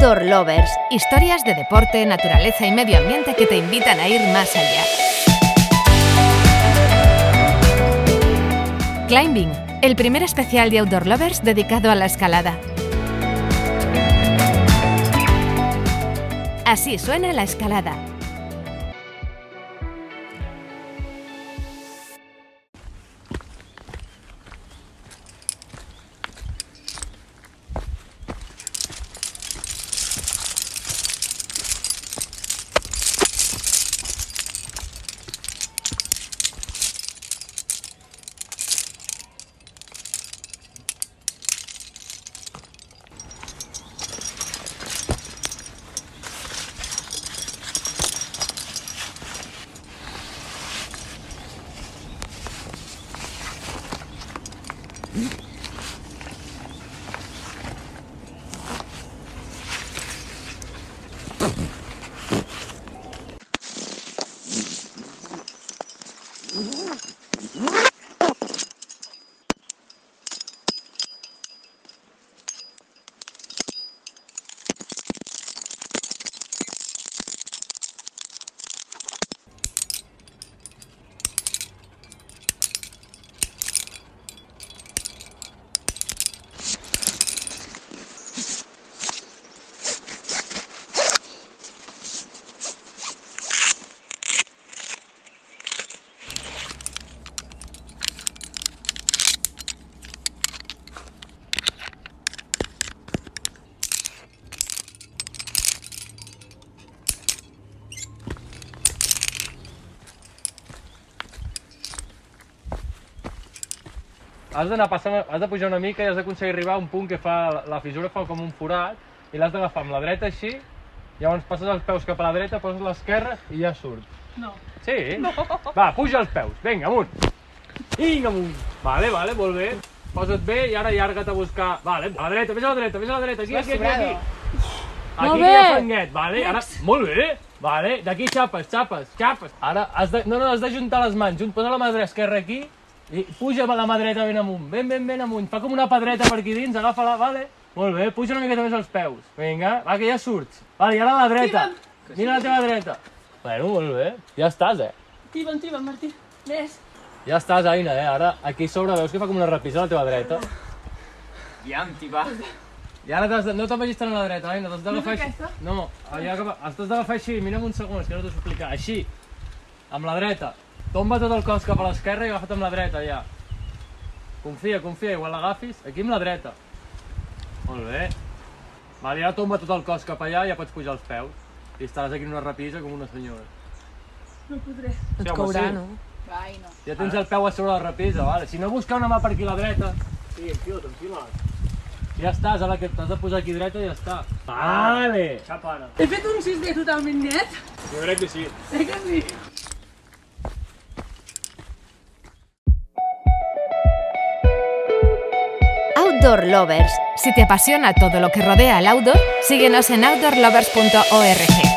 Outdoor Lovers, historias de deporte, naturaleza y medio ambiente que te invitan a ir más allá. Climbing, el primer especial de Outdoor Lovers dedicado a la escalada. Así suena la escalada. Mm-hmm. Has d'anar passant, has de pujar una mica i has d'aconseguir arribar a un punt que fa, la fissura fa com un forat i l'has d'agafar amb la dreta així, llavors passes els peus cap a la dreta, poses l'esquerra i ja surt. No. Sí? No. Va, puja els peus, vinga, amunt. Vinga, amunt. Vale, vale, molt bé. Posa't bé i ara llarga't a buscar... Vale, a la dreta, vés a la dreta, vés a la dreta, aquí, aquí, aquí, aquí. Aquí que hi ha fanguet, vale, ara... Molt bé, vale, d'aquí xapes, xapes, xapes. Ara has de... No, no, has d'ajuntar les mans, posa la mà dreta esquerra aquí i puja la mà dreta ben amunt, ben, ben, ben amunt. Fa com una pedreta per aquí dins, agafa-la, vale? Molt bé, puja una miqueta més els peus. Vinga, va, que ja surts. Vale, i ara a la dreta. Mira a la teva dreta. Bueno, molt bé. Ja estàs, eh? Tiba'n, tiba'n, Martí. Més. Ja estàs, Aina, eh? Ara, aquí a sobre veus que fa com una repisa a la teva dreta. Aviam, tiba. I ara t'has de... no te'n vagis tant a la dreta, Aina, t'has d'agafar No així. No, allà que... has d'agafar així, mira'm un segon, és que no t'ho explicar. Així, amb la dreta. Tomba tot el cos cap a l'esquerra i agafa't amb la dreta, ja. Confia, confia, igual l'agafis. Aquí amb la dreta. Molt bé. Vale, ara tomba tot el cos cap allà i ja pots pujar els peus. I estaràs aquí en una repisa com una senyora. No podré. Sí, home, sí. no? Ai, no. Ja tens el peu a sobre la repisa, vale. Si no, busca una mà per aquí a la dreta. Sí, enfila't, enfila't. Ja estàs, ara que t'has de posar aquí dreta i ja està. Vale. Xapa ara. He fet un 6D totalment net. Jo crec que sí. Eh que sí? Outdoor Lovers. Si te apasiona todo lo que rodea al outdoor, síguenos en outdoorlovers.org.